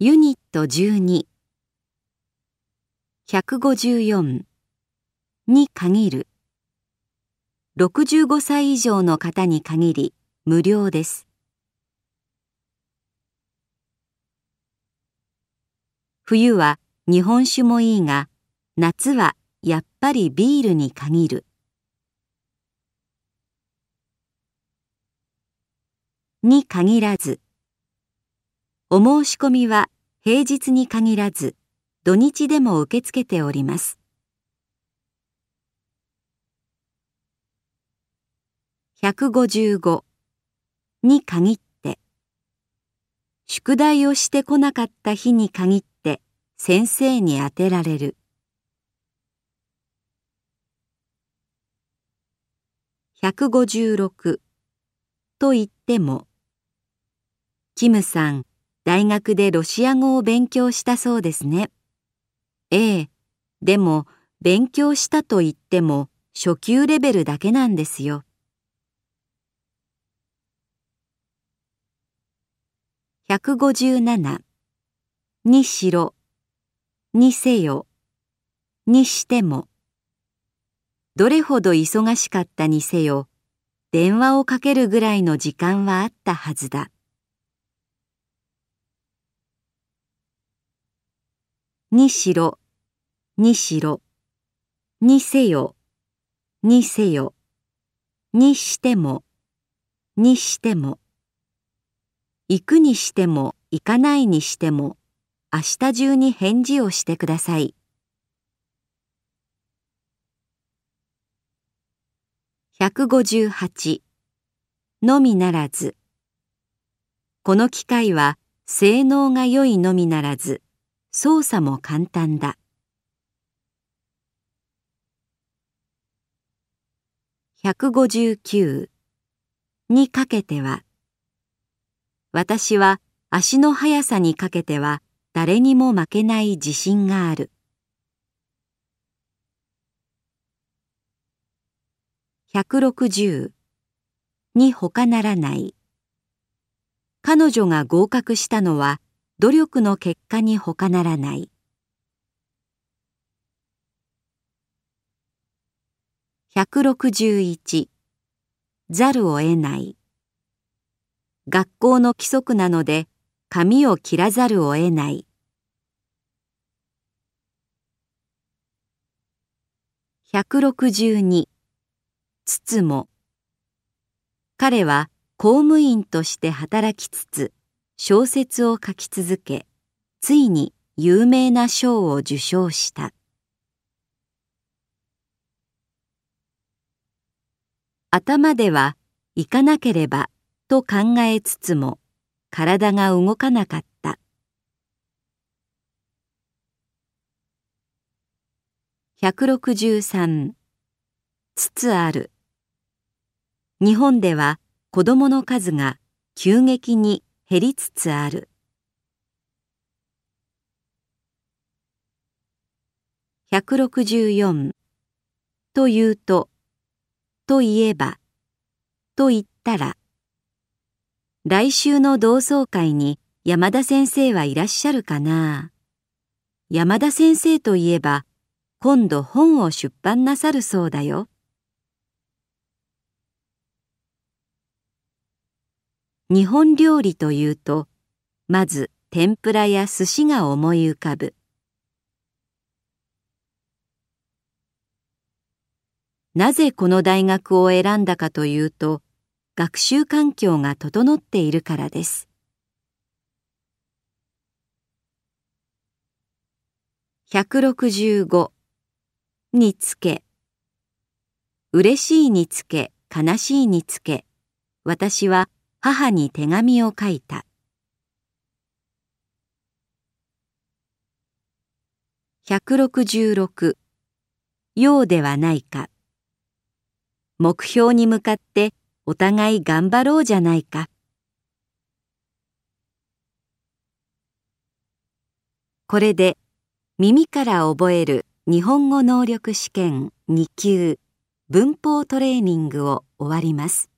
ユニット12 154に。限る。65歳以上の方に限り無料です。冬は日本酒もいいが夏はやっぱりビールに限る。に限らず。お申し込みは平日に限らず土日でも受け付けております。155に限って宿題をしてこなかった日に限って先生に当てられる。156と言ってもキムさん大学でロシア語を勉強したそうですね。ええでも勉強したと言っても初級レベルだけなんですよ。157にしろ。にせよ。にしても。どれほど忙しかったにせよ電話をかけるぐらいの時間はあったはずだ。にしろにしろにせよにせよにしてもにしても行くにしても行かないにしても明日中に返事をしてください。158のみならずこの機械は性能が良いのみならず操作も簡単だ。159にかけては私は足の速さにかけては誰にも負けない自信がある。160に他ならない。彼女が合格したのは努力の結果に他ならない。161ざるを得ない。学校の規則なので髪を切らざるを得ない。162つつも彼は公務員として働きつつ小説を書き続けついに有名な賞を受賞した。頭では行かなければと考えつつも体が動かなかった。163つつある。日本では子供の数が急激に減りつつある。164と言うとと言えばと言ったら来週の同窓会に山田先生はいらっしゃるかな。山田先生といえば今度本を出版なさるそうだよ。日本料理というとまず天ぷらや寿司が思い浮かぶ。なぜこの大学を選んだかというと学習環境が整っているからです。165につけ嬉しいにつけ悲しいにつけ私は母に手紙を書いた166ようではないか目標に向かってお互い頑張ろうじゃないか。これで耳から覚える日本語能力試験2級文法トレーニングを終わります。